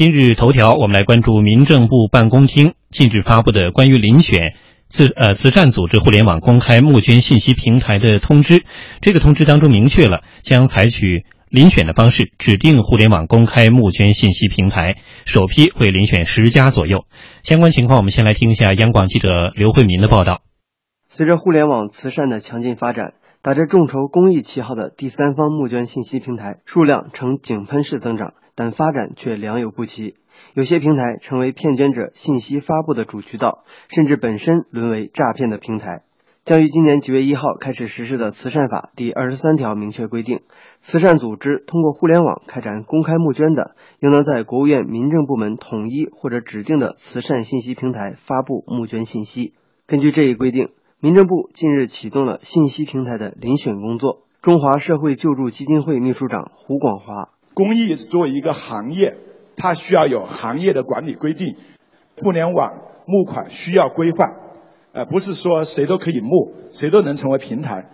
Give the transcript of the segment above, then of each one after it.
今日头条，我们来关注民政部办公厅近日发布的关于遴选自呃慈善组织互联网公开募捐信息平台的通知。这个通知当中明确了将采取遴选的方式指定互联网公开募捐信息平台，首批会遴选十家左右。相关情况，我们先来听一下央广记者刘慧民的报道。随着互联网慈善的强劲发展。打着众筹公益旗号的第三方募捐信息平台数量呈井喷式增长，但发展却良莠不齐。有些平台成为骗捐者信息发布的主渠道，甚至本身沦为诈骗的平台。将于今年九月一号开始实施的《慈善法》第二十三条明确规定，慈善组织通过互联网开展公开募捐的，应当在国务院民政部门统一或者指定的慈善信息平台发布募捐信息。根据这一规定。民政部近日启动了信息平台的遴选工作。中华社会救助基金会秘书长胡广华：公益作为一个行业，它需要有行业的管理规定。互联网募款需要规范，呃，不是说谁都可以募，谁都能成为平台。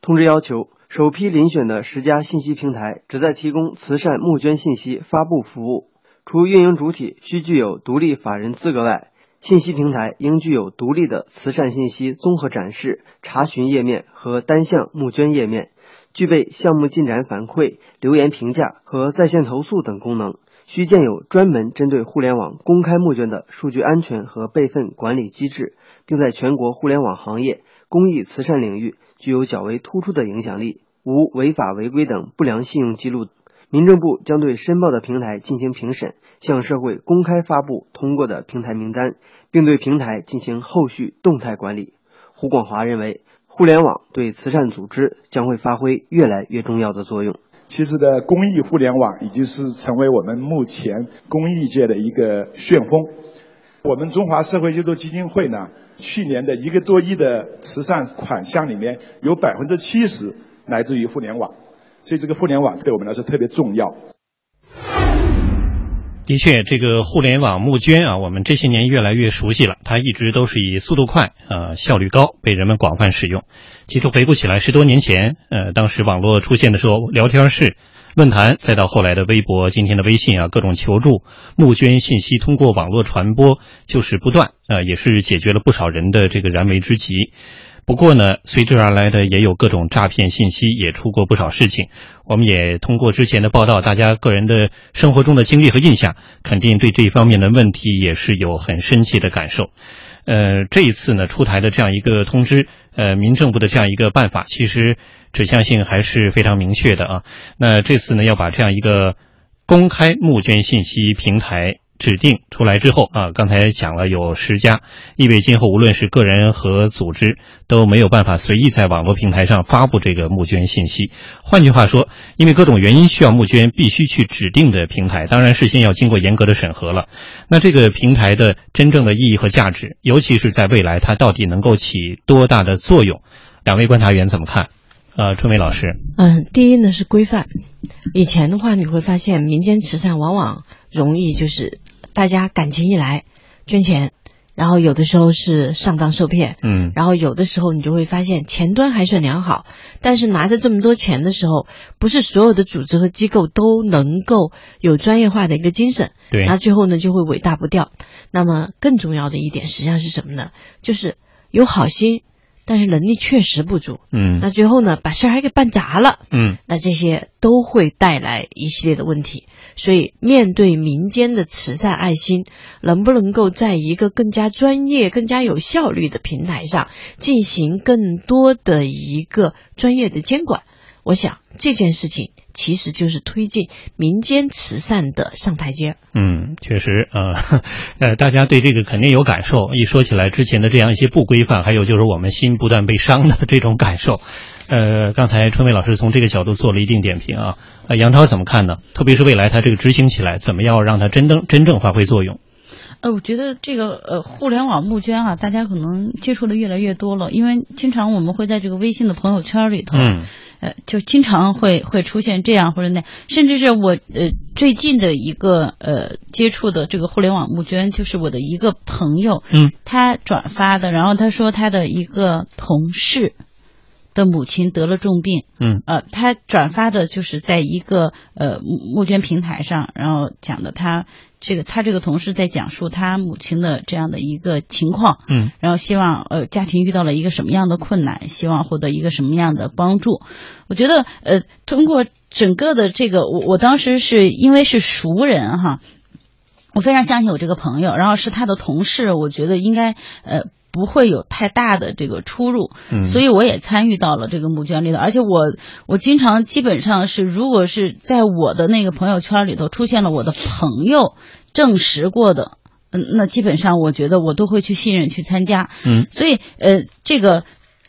通知要求，首批遴选的十家信息平台旨在提供慈善募捐信息发布服务，除运营主体需具有独立法人资格外。信息平台应具有独立的慈善信息综合展示、查询页面和单项募捐页面，具备项目进展反馈、留言评价和在线投诉等功能。需建有专门针对互联网公开募捐的数据安全和备份管理机制，并在全国互联网行业公益慈善领域具有较为突出的影响力，无违法违规等不良信用记录。民政部将对申报的平台进行评审，向社会公开发布通过的平台名单，并对平台进行后续动态管理。胡广华认为，互联网对慈善组织将会发挥越来越重要的作用。其实的公益互联网已经是成为我们目前公益界的一个旋风。我们中华社会救助基金会呢，去年的一个多亿的慈善款项里面有百分之七十来自于互联网。所以，这个互联网对我们来说特别重要。的确，这个互联网募捐啊，我们这些年越来越熟悉了。它一直都是以速度快、呃效率高被人们广泛使用。其实回顾起来，十多年前，呃，当时网络出现的时候，聊天室、论坛，再到后来的微博、今天的微信啊，各种求助、募捐信息通过网络传播就是不断，呃，也是解决了不少人的这个燃眉之急。不过呢，随之而来的也有各种诈骗信息，也出过不少事情。我们也通过之前的报道，大家个人的生活中的经历和印象，肯定对这方面的问题也是有很深切的感受。呃，这一次呢出台的这样一个通知，呃，民政部的这样一个办法，其实指向性还是非常明确的啊。那这次呢要把这样一个公开募捐信息平台。指定出来之后啊，刚才讲了有十家，意味今后无论是个人和组织都没有办法随意在网络平台上发布这个募捐信息。换句话说，因为各种原因需要募捐，必须去指定的平台，当然事先要经过严格的审核了。那这个平台的真正的意义和价值，尤其是在未来，它到底能够起多大的作用？两位观察员怎么看？呃，春梅老师，嗯，第一呢是规范。以前的话，你会发现民间慈善往往容易就是。大家感情一来，捐钱，然后有的时候是上当受骗，嗯，然后有的时候你就会发现前端还算良好，但是拿着这么多钱的时候，不是所有的组织和机构都能够有专业化的一个精神，对，那最后呢就会尾大不掉。那么更重要的一点实际上是什么呢？就是有好心，但是能力确实不足，嗯，那最后呢把事儿还给办砸了，嗯，那这些都会带来一系列的问题。所以，面对民间的慈善爱心，能不能够在一个更加专业、更加有效率的平台上进行更多的一个专业的监管？我想这件事情其实就是推进民间慈善的上台阶。嗯，确实啊，呃，大家对这个肯定有感受。一说起来之前的这样一些不规范，还有就是我们心不断被伤的这种感受。呃，刚才春梅老师从这个角度做了一定点评啊，呃，杨超怎么看呢？特别是未来它这个执行起来，怎么样让它真正真正发挥作用？呃，我觉得这个呃，互联网募捐啊，大家可能接触的越来越多了，因为经常我们会在这个微信的朋友圈里头，嗯，呃，就经常会会出现这样或者那，甚至是我呃最近的一个呃接触的这个互联网募捐，就是我的一个朋友，嗯，他转发的，然后他说他的一个同事。的母亲得了重病，嗯呃，他转发的就是在一个呃募募捐平台上，然后讲的他这个他这个同事在讲述他母亲的这样的一个情况，嗯然后希望呃家庭遇到了一个什么样的困难，希望获得一个什么样的帮助。我觉得呃通过整个的这个，我我当时是因为是熟人哈，我非常相信我这个朋友，然后是他的同事，我觉得应该呃。不会有太大的这个出入，嗯，所以我也参与到了这个募捐里头，而且我我经常基本上是，如果是在我的那个朋友圈里头出现了我的朋友证实过的，嗯，那基本上我觉得我都会去信任去参加，嗯，所以呃，这个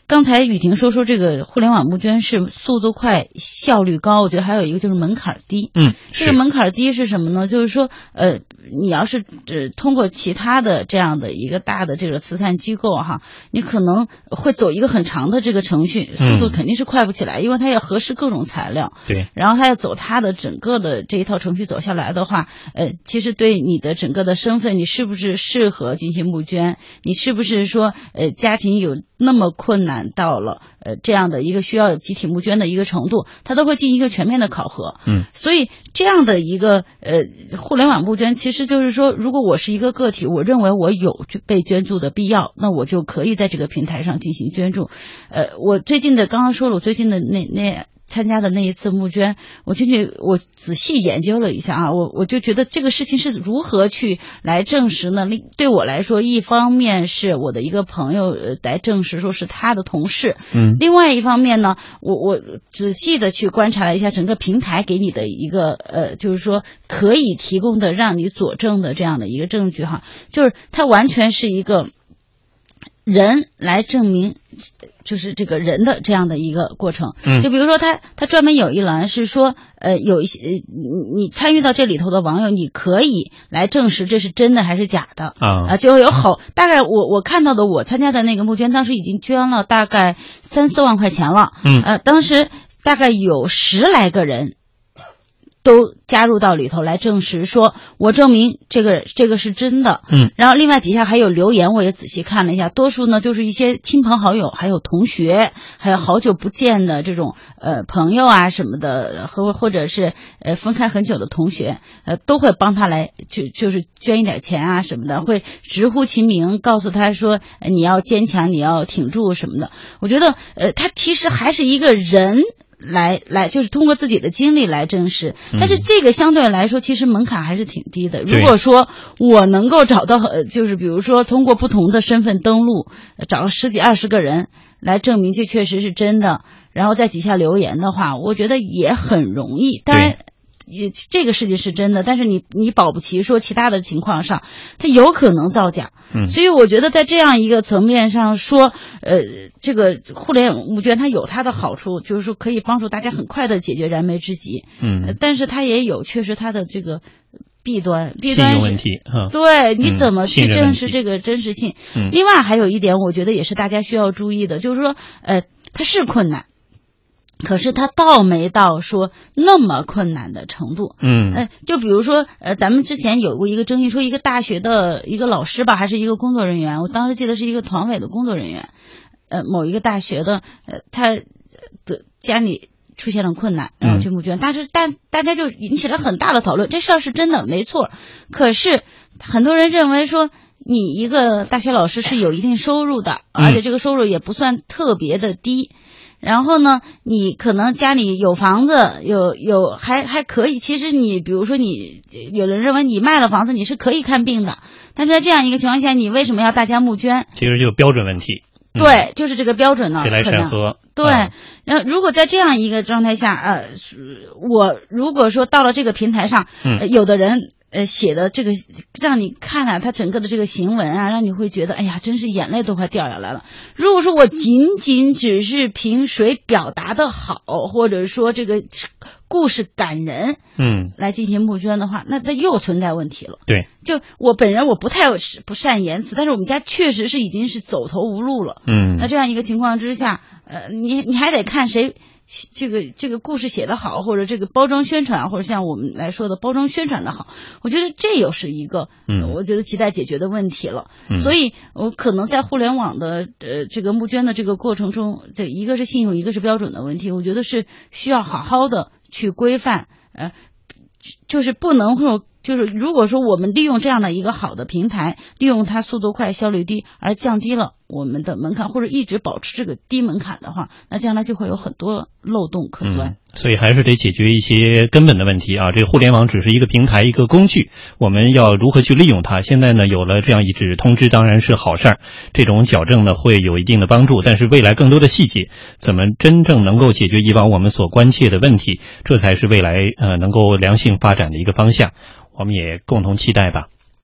刚才雨婷说说这个互联网募捐是速度快、效率高，我觉得还有一个就是门槛低，嗯，这个门槛低是什么呢？就是说，呃，你要是呃通过其他的这样的一个大的这个慈善机构哈，你可能会走一个很长的这个程序，速度肯定是快不起来，因为它要核实各种材料，对，然后它要走它的整个的这一套程序走下来的话，呃，其实对你的整个的身份，你是不是适合进行募捐，你是不是说呃家庭有那么困难到了呃这样的一个需要集体募捐的一个程度，它都会进行一个全面的考核，嗯，所以这样的一个呃互联网募捐，其实就是说，如果我是一个个体，我认为我有被捐助的必要，那我就可以在这个平台上进行捐助。呃，我最近的刚刚说了，我最近的那那参加的那一次募捐，我进去我仔细研究了一下啊，我我就觉得这个事情是如何去来证实呢？另对我来说，一方面是我的一个朋友呃来证实说是他的同事，嗯另外一方面呢，我我仔细的去观察了一下整个平台给你的一个呃，就是说可以提供的让你佐证的这样的一个证据哈，就是它完全是一个人来证明。就是这个人的这样的一个过程，嗯就比如说他他专门有一栏是说，呃，有一些呃你你参与到这里头的网友，你可以来证实这是真的还是假的啊啊，就有好大概我我看到的我参加的那个募捐，当时已经捐了大概三四万块钱了，嗯呃，当时大概有十来个人。都加入到里头来证实，说我证明这个这个是真的。嗯，然后另外底下还有留言，我也仔细看了一下，多数呢就是一些亲朋好友，还有同学，还有好久不见的这种呃朋友啊什么的，和或者是呃分开很久的同学，呃都会帮他来就就是捐一点钱啊什么的，会直呼其名，告诉他说、呃你要坚强，你要挺住什么的。我觉得呃他其实还是一个人。来来，就是通过自己的经历来证实，但是这个相对来说，其实门槛还是挺低的。如果说我能够找到，呃，就是比如说通过不同的身份登录，呃找十几二十个人来证明这确实是真的，然后在底下留言的话，我觉得也很容易。当然。也这个事情是真的，但是你你保不齐说其他的情况上，它有可能造假。嗯，所以我觉得在这样一个层面上说，呃，这个互联网募捐它有它的好处，就是说可以帮助大家很快的解决燃眉之急。嗯，呃但是它也有确实它的这个弊端，弊端是问题哈。对，你怎么去证实这个真实性？嗯另外还有一点，我觉得也是大家需要注意的，就是说，呃，它是困难，可是他倒没到说那么困难的程度。嗯呃，就比如说，呃，咱们之前有过一个争议，说一个大学的一个老师吧，还是一个工作人员，我当时记得是一个团委的工作人员，呃，某一个大学的，呃，他的家里出现了困难，然后去募捐，但是大大家就引起了很大的讨论，这事儿是真的，没错。可是很多人认为说，你一个大学老师是有一定收入的，而且这个收入也不算特别的低。然后呢，你可能家里有房子，有有还还可以。其实你比如说你，有人认为你卖了房子你是可以看病的，但是在这样一个情况下，你为什么要大家募捐？其实就有标准问题。嗯对，就是这个标准呢，谁来审核？对嗯，然后如果在这样一个状态下，呃，我如果说到了这个平台上，嗯呃有的人呃写的这个让你看啊，他整个的这个行文啊，让你会觉得，哎呀，真是眼泪都快掉下来了。如果说我仅仅只是凭谁表达的好，或者说这个故事感人嗯，来进行募捐的话，那他又存在问题了。对，就我本人我不太不善言辞，但是我们家确实是已经是走投无路了。嗯那这样一个情况之下，呃，你你还得看谁这个这个故事写得好，或者这个包装宣传，或者像我们来说的包装宣传的好，我觉得这又是一个，嗯我觉得亟待解决的问题了。嗯所以，我可能在互联网的呃这个募捐的这个过程中，这一个是信用，一个是标准的问题，我觉得是需要好好的去规范，呃，就是不能说。就是如果说我们利用这样的一个好的平台，利用它速度快、效率低，而降低了我们的门槛，或者一直保持这个低门槛的话，那将来就会有很多漏洞可钻。所以还是得解决一些根本的问题啊。这个互联网只是一个平台，一个工具，我们要如何去利用它？现在呢，有了这样一纸通知，当然是好事儿，这种矫正呢会有一定的帮助。但是未来更多的细节，怎么真正能够解决以往我们所关切的问题，这才是未来呃能够良性发展的一个方向。我们也共同期待吧。